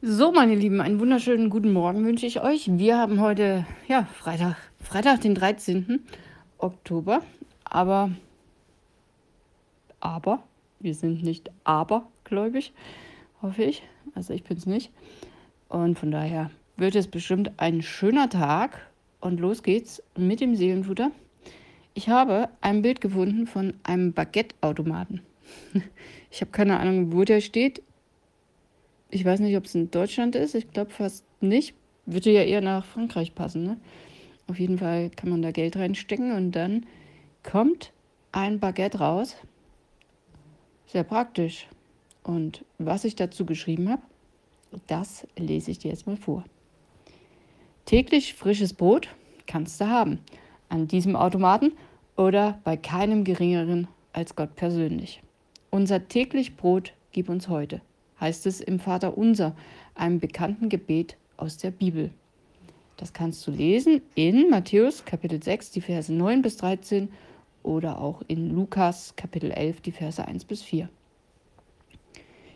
So, meine Lieben, einen wunderschönen guten Morgen wünsche ich euch. Wir haben heute, ja, Freitag, Freitag, den 13. Oktober. Aber, aber, wir sind nicht abergläubig, hoffe ich. Also ich bin es nicht. Und von daher wird es bestimmt ein schöner Tag. Und los geht's mit dem Seelenfutter. Ich habe ein Bild gefunden von einem Baguette-Automaten. Ich habe keine Ahnung, wo der steht. Ich weiß nicht, ob es in Deutschland ist. Ich glaube fast nicht. Würde ja eher nach Frankreich passen. Ne? Auf jeden Fall kann man da Geld reinstecken und dann kommt ein Baguette raus. Sehr praktisch. Und was ich dazu geschrieben habe, das lese ich dir jetzt mal vor. Täglich frisches Brot kannst du haben. An diesem Automaten oder bei keinem geringeren als Gott persönlich. Unser täglich Brot gib uns heute heißt es im Vater Unser, einem bekannten Gebet aus der Bibel. Das kannst du lesen in Matthäus Kapitel 6, die Verse 9 bis 13 oder auch in Lukas Kapitel 11, die Verse 1 bis 4.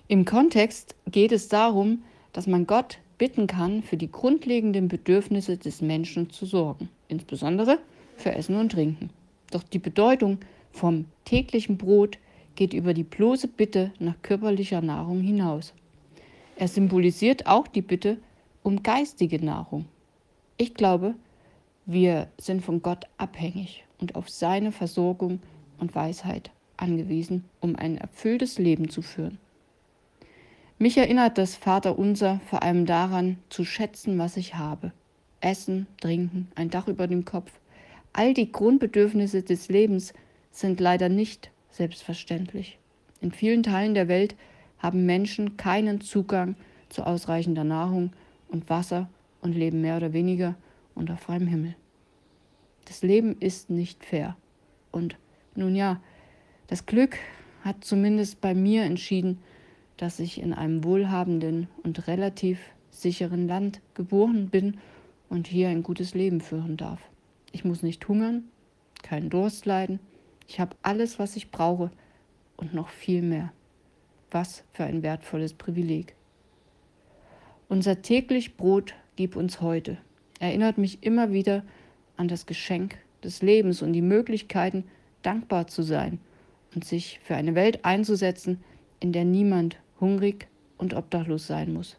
Im Kontext geht es darum, dass man Gott bitten kann, für die grundlegenden Bedürfnisse des Menschen zu sorgen, insbesondere für Essen und Trinken. Doch die Bedeutung vom täglichen Brot geht über die bloße Bitte nach körperlicher Nahrung hinaus. Er symbolisiert auch die Bitte um geistige Nahrung. Ich glaube, wir sind von Gott abhängig und auf seine Versorgung und Weisheit angewiesen, um ein erfülltes Leben zu führen. Mich erinnert das Vaterunser vor allem daran, zu schätzen, was ich habe. Essen, Trinken, ein Dach über dem Kopf. All die Grundbedürfnisse des Lebens sind leider nicht selbstverständlich. In vielen Teilen der Welt haben Menschen keinen Zugang zu ausreichender Nahrung und Wasser und leben mehr oder weniger unter freiem Himmel. Das Leben ist nicht fair. Und nun ja, das Glück hat zumindest bei mir entschieden, dass ich in einem wohlhabenden und relativ sicheren Land geboren bin und hier ein gutes Leben führen darf. Ich muss nicht hungern, keinen Durst leiden ich habe alles, was ich brauche und noch viel mehr. Was für ein wertvolles Privileg. Unser täglich Brot gib uns heute erinnert mich immer wieder an das Geschenk des Lebens und die Möglichkeiten, dankbar zu sein und sich für eine Welt einzusetzen, in der niemand hungrig und obdachlos sein muss.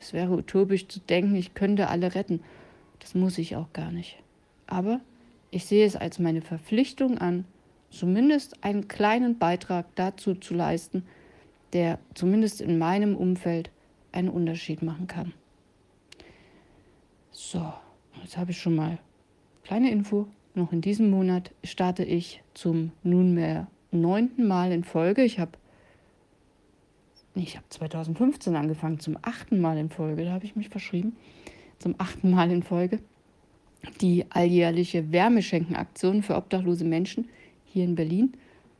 Es wäre utopisch zu denken, ich könnte alle retten. Das muss ich auch gar nicht. Aber ich sehe es als meine Verpflichtung an, zumindest einen kleinen Beitrag dazu zu leisten, der zumindest in meinem Umfeld einen Unterschied machen kann. So, jetzt habe ich schon mal kleine Info. Noch in diesem Monat starte ich zum nunmehr neunten Mal in Folge. Ich habe ich habe 2015 angefangen, zum achten Mal in Folge, da habe ich mich verschrieben, zum achten Mal in Folge, die alljährliche Wärmeschenkenaktion für obdachlose Menschen hier in Berlin.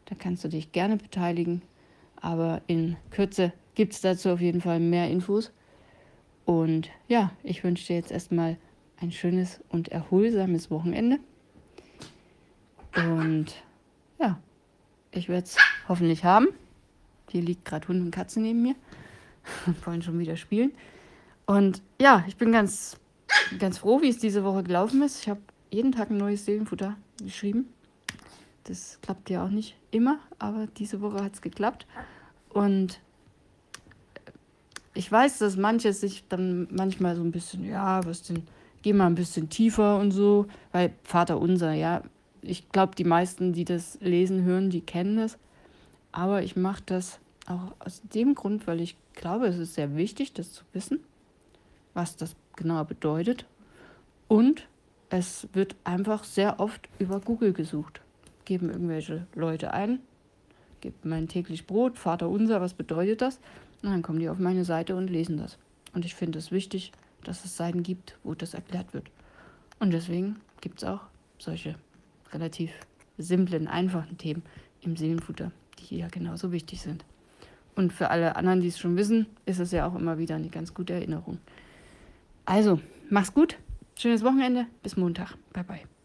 Da kannst du dich gerne beteiligen. Aber in Kürze gibt es dazu auf jeden Fall mehr Infos. Und ja, ich wünsche dir jetzt erstmal ein schönes und erholsames Wochenende. Und ja, ich werde es hoffentlich haben. Hier liegt gerade Hund und Katze neben mir. Wollen schon wieder spielen. Und ja, ich bin ganz, ganz froh, wie es diese Woche gelaufen ist. Ich habe jeden Tag ein neues Seelenfutter geschrieben. Das klappt ja auch nicht immer, aber diese Woche hat es geklappt. Und ich weiß, dass manche sich dann manchmal so ein bisschen, ja, was denn, geh mal ein bisschen tiefer und so, weil Vater unser, ja, ich glaube, die meisten, die das lesen, hören, die kennen das. Aber ich mache das auch aus dem Grund, weil ich glaube, es ist sehr wichtig, das zu wissen, was das genau bedeutet. Und es wird einfach sehr oft über Google gesucht geben irgendwelche Leute ein, gebe mein täglich Brot, Vater unser, was bedeutet das? Und dann kommen die auf meine Seite und lesen das. Und ich finde es wichtig, dass es Seiten gibt, wo das erklärt wird. Und deswegen gibt es auch solche relativ simplen, einfachen Themen im Seelenfutter, die ja genauso wichtig sind. Und für alle anderen, die es schon wissen, ist es ja auch immer wieder eine ganz gute Erinnerung. Also, mach's gut, schönes Wochenende, bis Montag. Bye bye.